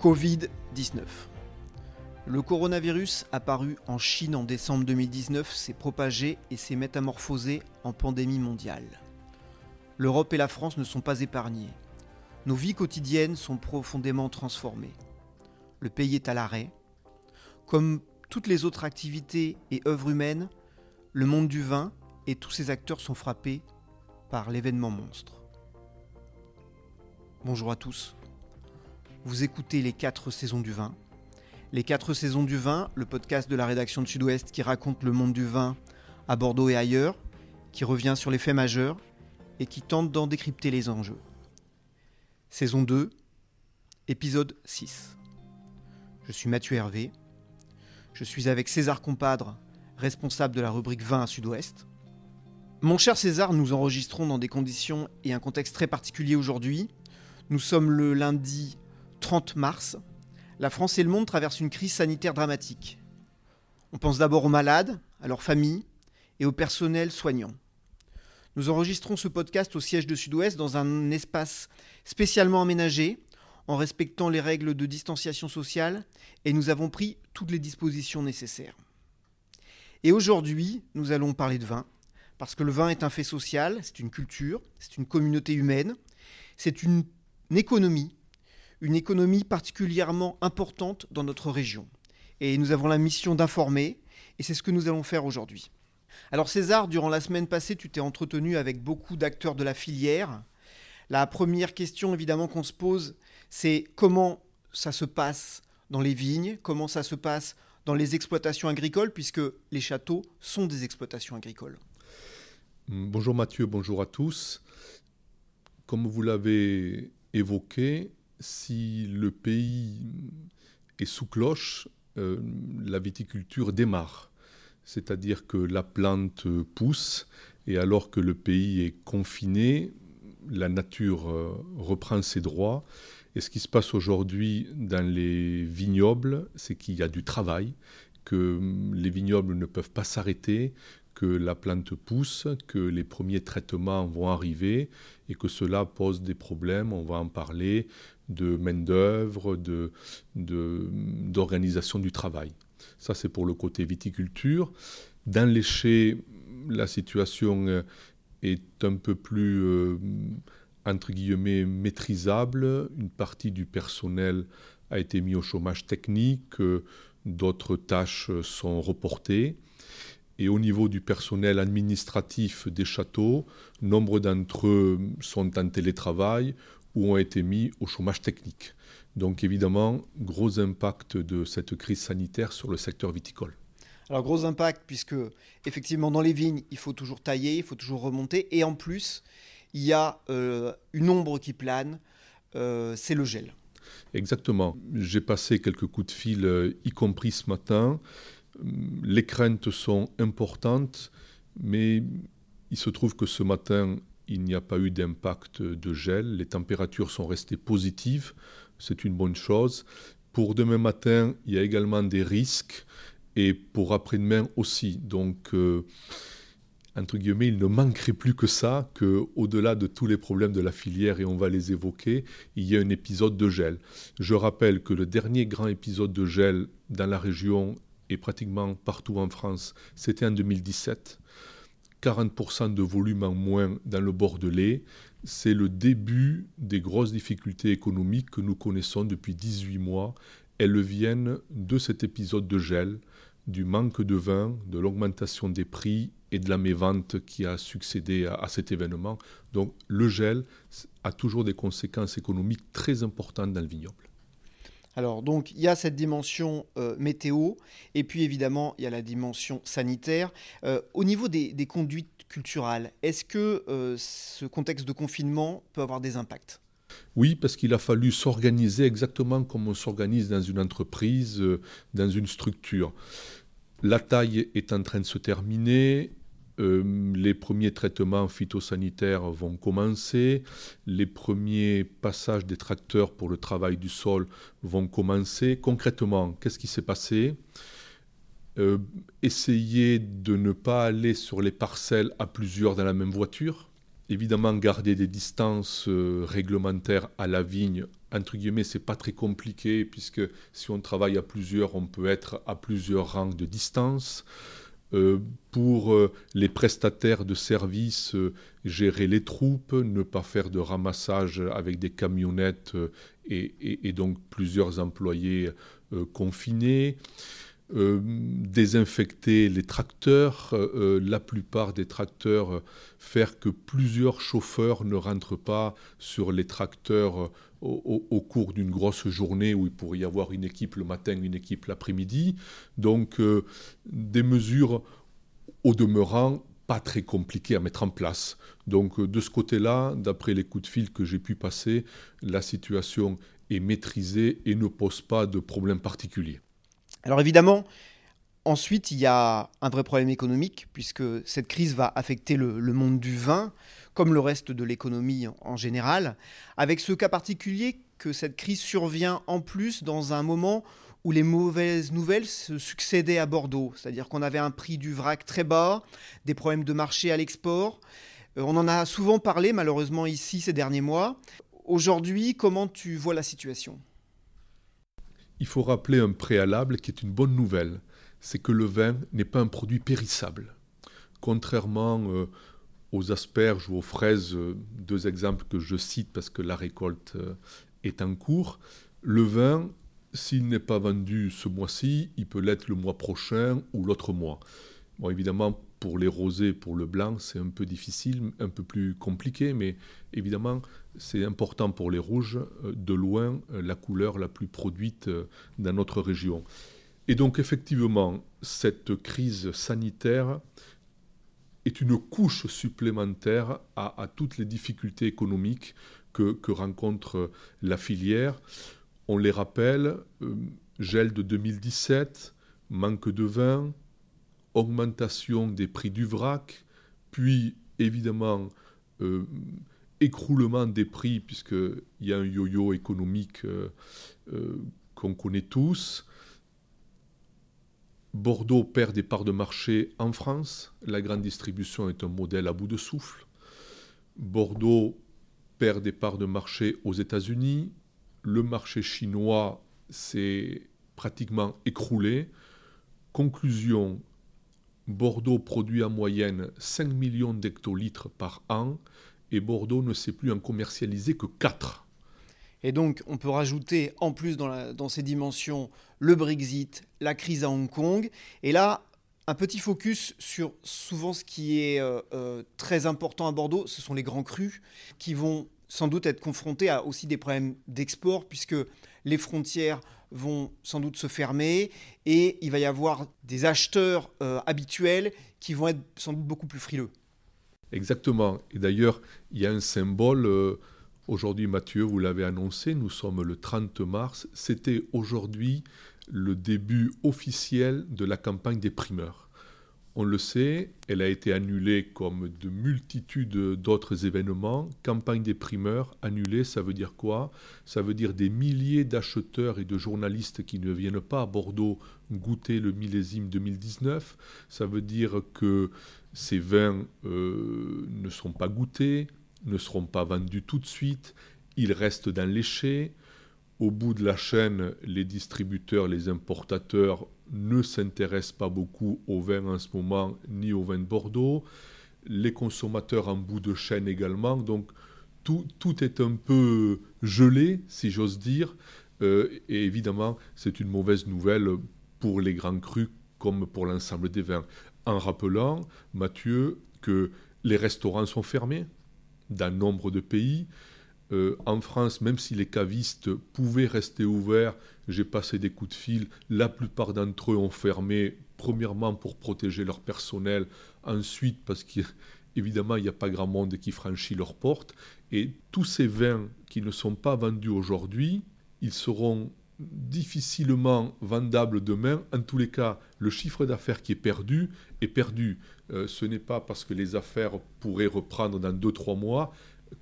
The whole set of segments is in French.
Covid-19. Le coronavirus apparu en Chine en décembre 2019 s'est propagé et s'est métamorphosé en pandémie mondiale. L'Europe et la France ne sont pas épargnées. Nos vies quotidiennes sont profondément transformées. Le pays est à l'arrêt. Comme toutes les autres activités et œuvres humaines, le monde du vin et tous ses acteurs sont frappés par l'événement monstre. Bonjour à tous. Vous écoutez les 4 saisons du vin. Les 4 saisons du vin, le podcast de la rédaction de Sud-Ouest qui raconte le monde du vin à Bordeaux et ailleurs, qui revient sur les faits majeurs et qui tente d'en décrypter les enjeux. Saison 2, épisode 6. Je suis Mathieu Hervé. Je suis avec César Compadre, responsable de la rubrique vin à Sud-Ouest. Mon cher César, nous enregistrons dans des conditions et un contexte très particulier aujourd'hui. Nous sommes le lundi 30 mars, la France et le monde traversent une crise sanitaire dramatique. On pense d'abord aux malades, à leurs familles et au personnel soignant. Nous enregistrons ce podcast au siège de Sud-Ouest dans un espace spécialement aménagé, en respectant les règles de distanciation sociale, et nous avons pris toutes les dispositions nécessaires. Et aujourd'hui, nous allons parler de vin, parce que le vin est un fait social, c'est une culture, c'est une communauté humaine, c'est une économie une économie particulièrement importante dans notre région. Et nous avons la mission d'informer, et c'est ce que nous allons faire aujourd'hui. Alors César, durant la semaine passée, tu t'es entretenu avec beaucoup d'acteurs de la filière. La première question évidemment qu'on se pose, c'est comment ça se passe dans les vignes, comment ça se passe dans les exploitations agricoles, puisque les châteaux sont des exploitations agricoles. Bonjour Mathieu, bonjour à tous. Comme vous l'avez évoqué, si le pays est sous cloche, euh, la viticulture démarre. C'est-à-dire que la plante pousse et alors que le pays est confiné, la nature euh, reprend ses droits. Et ce qui se passe aujourd'hui dans les vignobles, c'est qu'il y a du travail, que les vignobles ne peuvent pas s'arrêter, que la plante pousse, que les premiers traitements vont arriver et que cela pose des problèmes, on va en parler, de main-d'œuvre, d'organisation du travail. Ça, c'est pour le côté viticulture. Dans les la situation euh, est un peu plus, euh, entre guillemets, maîtrisable. Une partie du personnel a été mis au chômage technique, euh, d'autres tâches sont reportées. Et au niveau du personnel administratif des châteaux, nombre d'entre eux sont en télétravail ou ont été mis au chômage technique. Donc évidemment, gros impact de cette crise sanitaire sur le secteur viticole. Alors gros impact puisque effectivement dans les vignes, il faut toujours tailler, il faut toujours remonter et en plus, il y a euh, une ombre qui plane, euh, c'est le gel. Exactement. J'ai passé quelques coups de fil, euh, y compris ce matin. Les craintes sont importantes, mais il se trouve que ce matin, il n'y a pas eu d'impact de gel. Les températures sont restées positives. C'est une bonne chose. Pour demain matin, il y a également des risques. Et pour après-demain aussi. Donc, euh, entre guillemets, il ne manquerait plus que ça, qu'au-delà de tous les problèmes de la filière, et on va les évoquer, il y a un épisode de gel. Je rappelle que le dernier grand épisode de gel dans la région et pratiquement partout en France, c'était en 2017. 40% de volume en moins dans le Bordelais, c'est le début des grosses difficultés économiques que nous connaissons depuis 18 mois. Elles viennent de cet épisode de gel, du manque de vin, de l'augmentation des prix et de la mévente qui a succédé à, à, cet événement. Donc le gel a toujours des conséquences économiques très importantes dans le vignoble. Alors donc il y a cette dimension euh, météo et puis évidemment il y a la dimension sanitaire. Euh, au niveau des, conduites culturelles, est-ce que euh, ce contexte de confinement peut avoir des impacts? Oui, parce qu'il a fallu s'organiser exactement comme on s'organise dans une entreprise, dans une structure. La taille est en train de se terminer, euh, les premiers traitements phytosanitaires vont commencer, les premiers passages des tracteurs pour le travail du sol vont commencer. Concrètement, qu'est-ce qui s'est passé? Euh, Essayer de ne pas aller sur les parcelles à plusieurs dans la même voiture. Évidemment, garder des distances euh, réglementaires à la vigne entre guillemets, c'est pas très compliqué, puisque si on travaille à plusieurs, on peut être à plusieurs rangs de distance. Euh, pour euh, les prestataires de services, euh, gérer les troupes, ne pas faire de ramassage avec des camionnettes et, donc plusieurs employés confinés. désinfecter les tracteurs, la plupart des tracteurs, faire que plusieurs chauffeurs ne rentrent pas sur les tracteurs au, cours d'une grosse journée où il pourrait y avoir une équipe le matin, une équipe l'après-midi. Donc euh, des mesures au demeurant pas très compliquées à mettre en place. Donc euh, de ce côté-là, d'après les coups de fil que j'ai pu passer, la situation est maîtrisée et ne pose pas de problème particulier. Alors évidemment, Ensuite, il y a un vrai problème économique, puisque cette crise va affecter le, monde du vin comme le reste de l'économie en général, avec ce cas particulier que cette crise survient en plus dans un moment où les mauvaises nouvelles se succédaient à Bordeaux, c'est-à-dire qu'on avait un prix du vrac très bas, des problèmes de marché à l'export. Euh, on en a souvent parlé malheureusement ici ces derniers mois. Aujourd'hui, comment tu vois la situation? Il faut rappeler un préalable qui est une bonne nouvelle, c'est que le vin n'est pas un produit périssable. Contrairement euh, aux asperges ou aux fraises, euh, deux exemples que je cite parce que la récolte euh, est en cours, le vin, s'il n'est pas vendu ce mois-ci, il peut l'être le mois prochain ou l'autre mois. Bon, évidemment, pour les rosés, pour le blanc, c'est un peu difficile, un peu plus compliqué, mais évidemment, c'est important pour les rouges, de loin, la couleur la plus produite dans notre région. Et donc, effectivement, cette crise sanitaire est une couche supplémentaire à, toutes les difficultés économiques que, rencontre la filière. On les rappelle, euh, gel de 2017, manque de vin, augmentation des prix du vrac, puis évidemment euh, écroulement des prix puisqu'il y a un yo-yo économique euh, qu'on connaît tous, Bordeaux perd des parts de marché en France. La grande distribution est un modèle à bout de souffle. Bordeaux perd des parts de marché aux États-Unis. Le marché chinois s'est pratiquement écroulé. Conclusion, Bordeaux produit en moyenne 5 millions d'hectolitres par an et Bordeaux ne sait plus en commercialiser que 4. Et donc, on peut rajouter en plus dans, ces dimensions le Brexit, la crise à Hong Kong. Et là, un petit focus sur souvent ce qui est euh, euh, très important à Bordeaux, ce sont les grands crus qui vont sans doute être confrontés à aussi des problèmes d'export puisque les frontières vont sans doute se fermer et il va y avoir des acheteurs euh, habituels qui vont être sans doute beaucoup plus frileux. Exactement. Et d'ailleurs, il y a un symbole Aujourd'hui, Mathieu, vous l'avez annoncé, nous sommes le 30 mars. C'était aujourd'hui le début officiel de la campagne des primeurs. On le sait, elle a été annulée comme de multitudes d'autres événements. Campagne des primeurs annulée, ça veut dire quoi? Ça veut dire des milliers d'acheteurs et de journalistes qui ne viennent pas à Bordeaux goûter le millésime 2019. Ça veut dire que ces vins euh, ne sont pas goûtés, ne seront pas vendus tout de suite, ils restent dans les Au bout de la chaîne, les distributeurs, les importateurs ne s'intéressent pas beaucoup au vin en ce moment, ni au vin de Bordeaux. Les consommateurs en bout de chaîne également. Donc tout, tout est un peu gelé, si j'ose dire. Euh, et évidemment, c'est une mauvaise nouvelle pour les grands crus comme pour l'ensemble des vins. En rappelant, Mathieu, que les restaurants sont fermés, dans nombre de pays. Euh, en France, même si les cavistes pouvaient rester ouverts, j'ai passé des coups de fil, la plupart d'entre eux ont fermé, premièrement pour protéger leur personnel, ensuite parce qu'évidemment il n'y a pas grand monde qui franchit leurs portes, et tous ces vins qui ne sont pas vendus aujourd'hui, ils seront difficilement vendables demain. En tous les cas, le chiffre d'affaires qui est perdu est perdu. Euh, ce n'est pas parce que les affaires pourraient reprendre dans 2-3 mois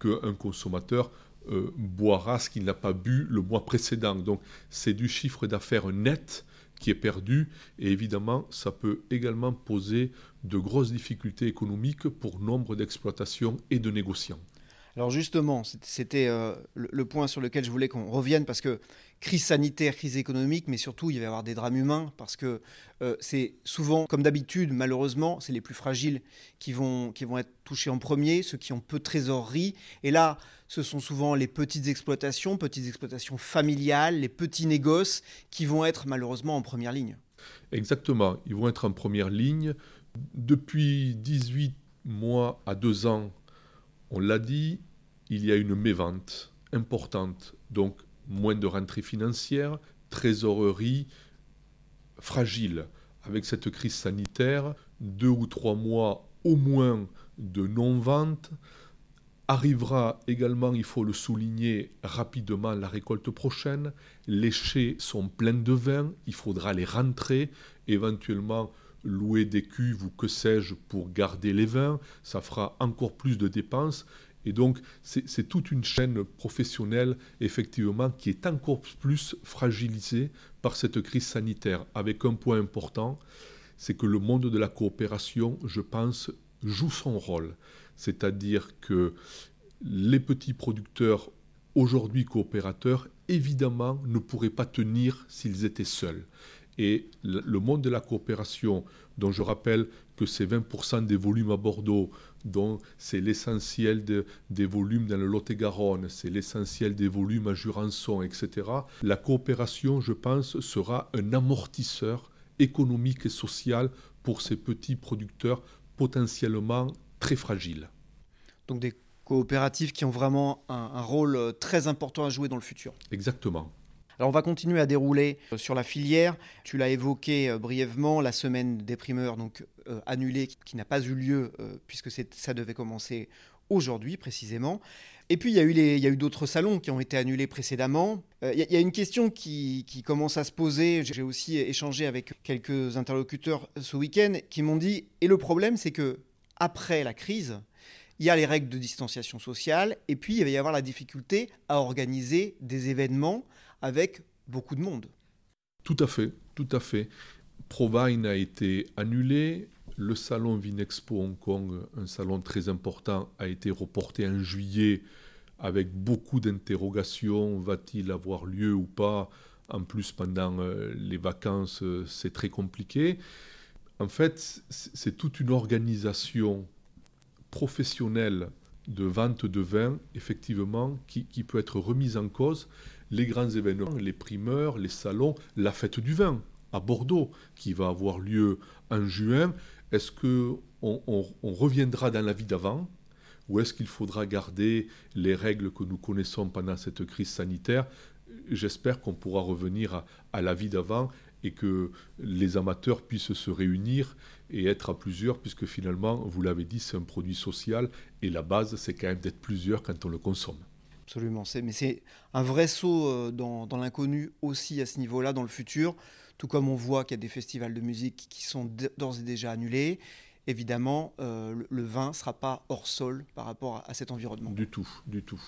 qu'un consommateur euh, boira ce qu'il n'a pas bu le mois précédent. Donc c'est du chiffre d'affaires net qui est perdu et évidemment ça peut également poser de grosses difficultés économiques pour nombre d'exploitations et de négociants. Alors justement, c'était euh, le, point sur lequel je voulais qu'on revienne parce que crise sanitaire, crise économique, mais surtout il va y avoir des drames humains parce que euh, c'est souvent, comme d'habitude, malheureusement, c'est les plus fragiles qui vont, être touchés en premier, ceux qui ont peu de trésorerie. Et là, ce sont souvent les petites exploitations, petites exploitations familiales, les petits négoces qui vont être malheureusement en première ligne. Exactement, ils vont être en première ligne. Depuis 18 mois à 2 ans, on l'a dit, il y a une mévente importante, donc moins de rentrées financières, trésorerie fragile. Avec cette crise sanitaire, deux ou trois mois au moins de non-vente. Arrivera également, il faut le souligner rapidement, la récolte prochaine. Les chais sont pleins de vin, il faudra les rentrer, éventuellement louer des cuves ou que sais-je pour garder les vins. Ça fera encore plus de dépenses et donc, c'est toute une chaîne professionnelle, effectivement, qui est encore plus fragilisée par cette crise sanitaire, avec un point important, c'est que le monde de la coopération, je pense, joue son rôle. C'est-à-dire que les petits producteurs, aujourd'hui coopérateurs, évidemment, ne pourraient pas tenir s'ils étaient seuls. Et le monde de la coopération, dont je rappelle que c'est 20% des volumes à Bordeaux, dont c'est l'essentiel des volumes dans le Lot-et-Garonne, c'est l'essentiel des volumes à Jurançon, etc. La coopération, je pense, sera un amortisseur économique et social pour ces petits producteurs potentiellement très fragiles. Donc des coopératives qui ont vraiment un rôle euh, très important à jouer dans le futur. Exactement. Alors on va continuer à dérouler euh, sur la filière. Tu l'as évoqué euh, brièvement, la semaine des primeurs donc euh, annulée qui n'a pas eu lieu puisque ça devait commencer aujourd'hui précisément. Et puis il y a eu, d'autres salons qui ont été annulés précédemment. Il y, a une question qui, qui commence à se poser. J'ai aussi échangé avec quelques interlocuteurs ce week-end qui m'ont dit et le problème c'est que après la crise, il y a les règles de distanciation sociale, et puis il va y avoir la difficulté à organiser des événements avec beaucoup de monde. Tout à fait, tout à fait. Provine a été annulé. Le salon Vinexpo Hong Kong, un salon très important, a été reporté en juillet avec beaucoup d'interrogations. Va-t-il avoir lieu ou pas? En plus, pendant euh, les vacances, euh, c'est très compliqué. En fait, c'est toute une organisation professionnelle de vente de vin, effectivement, qui, qui peut être remise en cause les grands événements, les primeurs, les salons, la fête du vin à Bordeaux qui va avoir lieu en juin. Est-ce que on, reviendra dans la vie d'avant ou est-ce qu'il faudra garder les règles que nous connaissons pendant cette crise sanitaire? J'espère qu'on pourra revenir à, la vie d'avant et que les amateurs puissent se réunir et être à plusieurs, puisque finalement, vous l'avez dit, c'est un produit social et la base, c'est quand même d'être plusieurs quand on le consomme. Absolument. Mais c'est un vrai saut euh, dans, l'inconnu aussi à ce niveau-là, dans le futur. Tout comme on voit qu'il y a des festivals de musique qui sont d'ores et déjà annulés. Évidemment, euh, le, vin ne sera pas hors sol par rapport à, cet environnement. Du tout, du tout.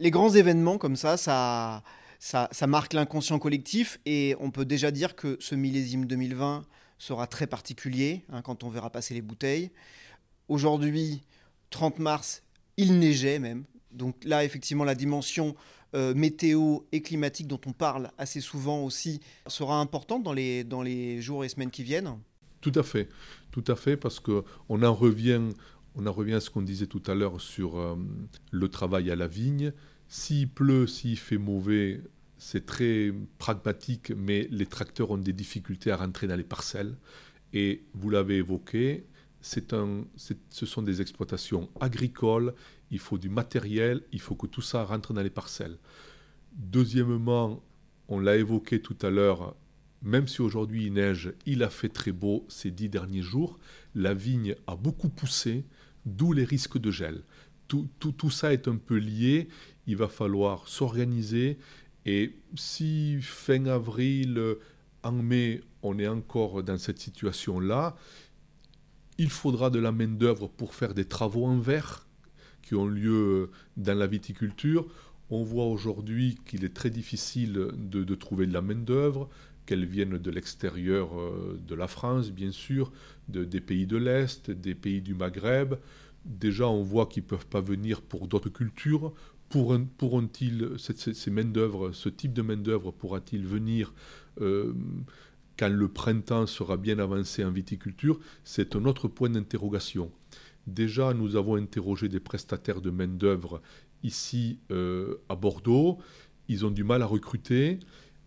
Les grands événements comme ça, ça, ça, marque l'inconscient collectif et on peut déjà dire que ce millésime 2020 sera très particulier hein, quand on verra passer les bouteilles. Aujourd'hui, 30 mars, il neigeait même, donc là, effectivement, la dimension euh, météo et climatique dont on parle assez souvent aussi sera importante dans les, dans les jours et semaines qui viennent Tout à fait, tout à fait, parce qu'on en revient, on en revient à ce qu'on disait tout à l'heure sur euh, le travail à la vigne. S'il pleut, s'il fait mauvais, c'est très pragmatique, mais les tracteurs ont des difficultés à rentrer dans les parcelles. Et vous l'avez évoqué, un, ce sont des exploitations agricoles il faut du matériel, il faut que tout ça rentre dans les parcelles. Deuxièmement, on l'a évoqué tout à l'heure, même si aujourd'hui il neige, il a fait très beau ces dix derniers jours, la vigne a beaucoup poussé, d'où les risques de gel. Tout, tout, ça est un peu lié, il va falloir s'organiser, et si fin avril, en mai, on est encore dans cette situation-là, il faudra de la main-d'œuvre pour faire des travaux en verre qui ont lieu dans la viticulture. On voit aujourd'hui qu'il est très difficile de, trouver de la main-d'œuvre, qu'elle vienne de l'extérieur euh, de la France, bien sûr, de, des pays de l'Est, des pays du Maghreb. déjà on voit qu'ils ne peuvent pas venir pour d'autres cultures. Pourront-ils, ces, main-d'œuvre, ce type de main-d'œuvre pourra-t-il venir euh, quand le printemps sera bien avancé en viticulture? C'est un autre point d'interrogation. Déjà, nous avons interrogé des prestataires de main-d'œuvre ici euh, à Bordeaux. Ils ont du mal à recruter.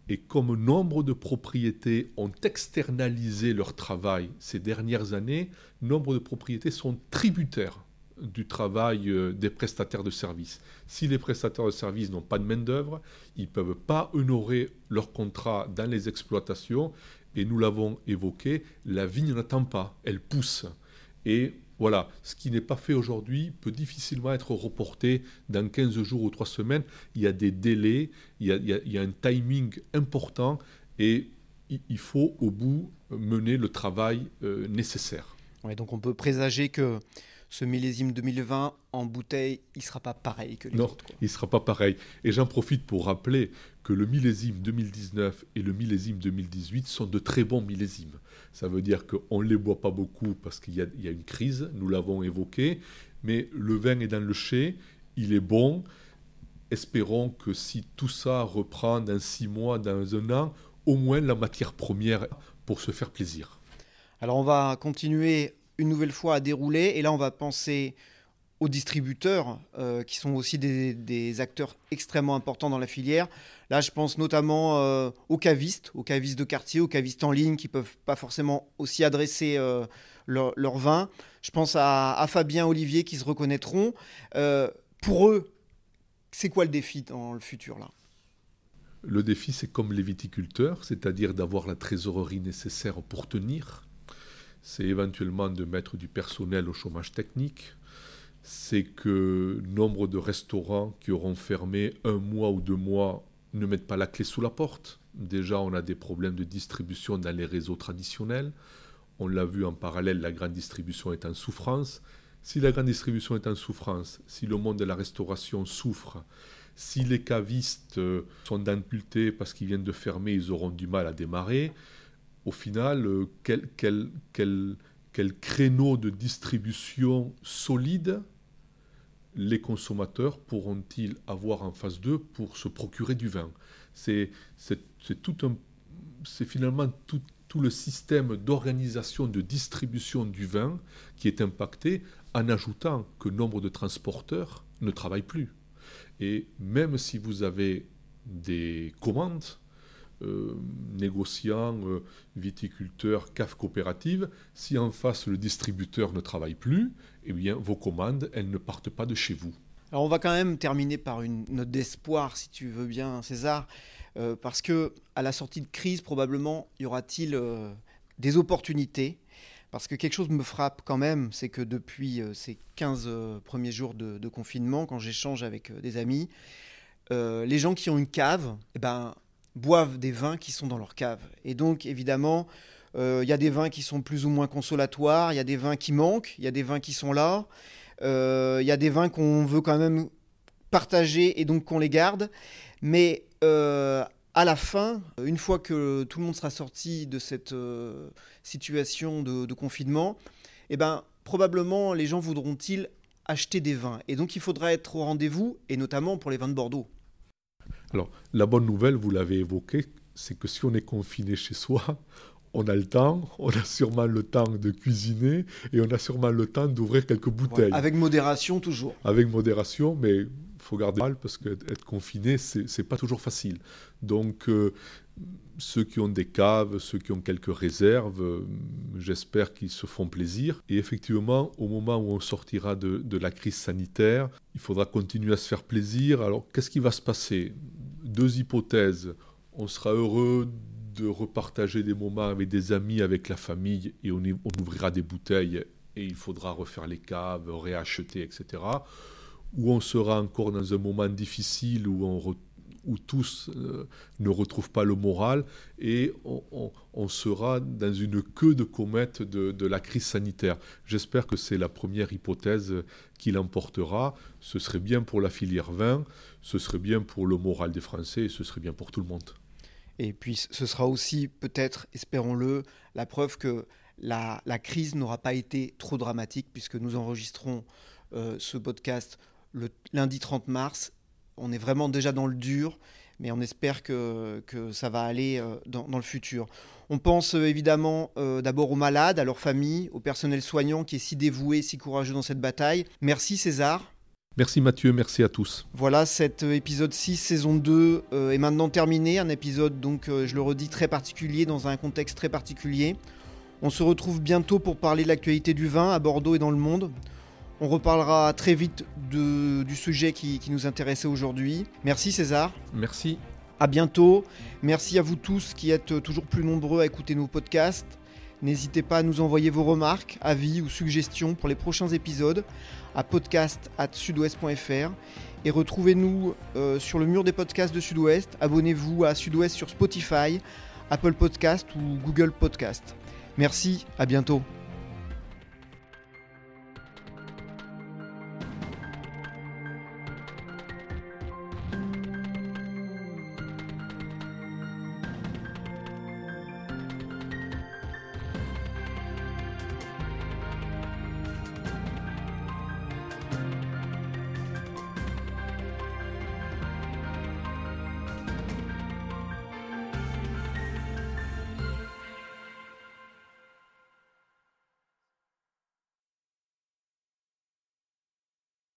Et comme nombre de propriétés ont externalisé leur travail ces dernières années, nombre de propriétés sont tributaires du travail euh, des prestataires de services. Si les prestataires de services n'ont pas de main-d'œuvre, ils ne peuvent pas honorer leur contrat dans les exploitations. Et nous l'avons évoqué, la vigne n'attend pas, elle pousse. Et voilà, ce qui n'est pas fait aujourd'hui peut difficilement être reporté dans 15 jours ou 3 semaines. Il y a des délais, il y a, un timing important et il faut au bout mener le travail euh, nécessaire. donc on peut présager que ce millésime 2020 en bouteille, il ne sera pas pareil que les non, autres. Non, il ne sera pas pareil. Et j'en profite pour rappeler que le millésime 2019 et le millésime 2018 sont de très bons millésimes. Ça veut dire qu'on ne les boit pas beaucoup parce qu'il y, y, a une crise, nous l'avons évoqué, mais le vin est dans le chai, il est bon. Espérons que si tout ça reprend dans six mois, dans un an, au moins la matière première pour se faire plaisir. Alors on va continuer une nouvelle fois à dérouler. Et là, on va penser aux distributeurs, euh, qui sont aussi des, acteurs extrêmement importants dans la filière. Là, je pense notamment euh, aux cavistes, aux cavistes de quartier, aux cavistes en ligne, qui peuvent pas forcément aussi adresser euh, leur, vin. Je pense à, à, Fabien, Olivier, qui se reconnaîtront. pour eux, c'est quoi le défi dans le futur là? Le défi, c'est comme les viticulteurs, c'est-à-dire d'avoir la trésorerie nécessaire pour tenir c'est éventuellement de mettre du personnel au chômage technique, c'est que nombre de restaurants qui auront fermé un mois ou deux mois ne mettent pas la clé sous la porte. Déjà, on a des problèmes de distribution dans les réseaux traditionnels. On l'a vu en parallèle, la grande distribution est en souffrance. Si la grande distribution est en souffrance, si le monde de la restauration souffre, si les cavistes euh, sont impultés parce qu'ils viennent de fermer, ils auront du mal à démarrer, au final, euh, quel, quel, créneau de distribution solide les consommateurs pourront-ils avoir en face d'eux pour se procurer du vin? C'est finalement tout, tout, le système d'organisation de distribution du vin qui est impacté en ajoutant que nombre de transporteurs ne travaillent plus. Et même si vous avez des commandes, euh, négociants, euh, viticulteurs, CAF coopérative, si en face le distributeur ne travaille plus, eh bien vos commandes, elles ne partent pas de chez vous. Alors on va quand même terminer par une note d'espoir, si tu veux bien, César, euh, parce que à la sortie de crise, probablement, y aura-t-il des opportunités? Parce que quelque chose me frappe quand même, c'est que depuis ces 15 premiers jours de, confinement, quand j'échange avec des amis, les gens qui ont une cave, eh ben, boivent des vins qui sont dans leur cave. Et donc, évidemment, euh, il y a des vins qui sont plus ou moins consolatoires, il y a des vins qui manquent, il y a des vins qui sont là, euh, il y a des vins qu'on veut quand même partager et donc qu'on les garde. Mais euh, à la fin, une fois que tout le monde sera sorti de cette situation de, confinement, eh ben, probablement les gens voudront-ils acheter des vins. Et donc il faudra être au rendez-vous, et notamment pour les vins de Bordeaux. Alors, la bonne nouvelle, vous l'avez évoqué, c'est que si on est confiné chez soi, on a le temps, on a sûrement le temps de cuisiner et on a sûrement le temps d'ouvrir quelques bouteilles. avec modération toujours. Avec modération, mais il faut garder mal parce qu'être confiné, c'est pas toujours facile. Donc, euh, ceux qui ont des caves, ceux qui ont quelques réserves, euh, j'espère qu'ils se font plaisir. Et effectivement, au moment où on sortira de, de, la crise sanitaire, il faudra continuer à se faire plaisir. Alors, qu'est-ce qui va se passer? Deux hypothèses. On sera heureux de repartager des moments avec des amis, avec la famille, et on, ouvrira des bouteilles et il faudra refaire les caves, réacheter, etc. Ou on sera encore dans un moment difficile où tous euh, ne retrouvent pas le moral et on, sera dans une queue de comète de, la crise sanitaire. J'espère que c'est la première hypothèse qui l'emportera. Ce serait bien pour la filière vin, ce serait bien pour le moral des Français et ce serait bien pour tout le monde. Et puis ce sera aussi peut-être, espérons-le, la preuve que la, crise n'aura pas été trop dramatique puisque nous enregistrons euh, ce podcast le lundi 30 mars. On est vraiment déjà dans le dur, mais on espère que, ça va aller euh, dans, le futur. On pense euh, évidemment d'abord aux malades, à leurs familles, au personnel soignant qui est si dévoué, si courageux dans cette bataille. Merci César. Merci Mathieu, merci à tous. Voilà, cet épisode 6, saison 2 est maintenant terminé. Un épisode, donc, je le redis, très particulier, dans un contexte très particulier. On se retrouve bientôt pour parler de l'actualité du vin à Bordeaux et dans le monde. On reparlera très vite du sujet qui, nous intéressait aujourd'hui. Merci César. Merci. À bientôt. Merci à vous tous qui êtes toujours plus nombreux à écouter nos podcasts. N'hésitez pas à nous envoyer vos remarques, avis ou suggestions pour les prochains épisodes à podcast@sudouest.fr et retrouvez-nous euh, sur le mur des podcasts de Sud-Ouest. Abonnez-vous à Sud-Ouest sur Spotify, Apple Podcast ou Google Podcast. Merci, à bientôt.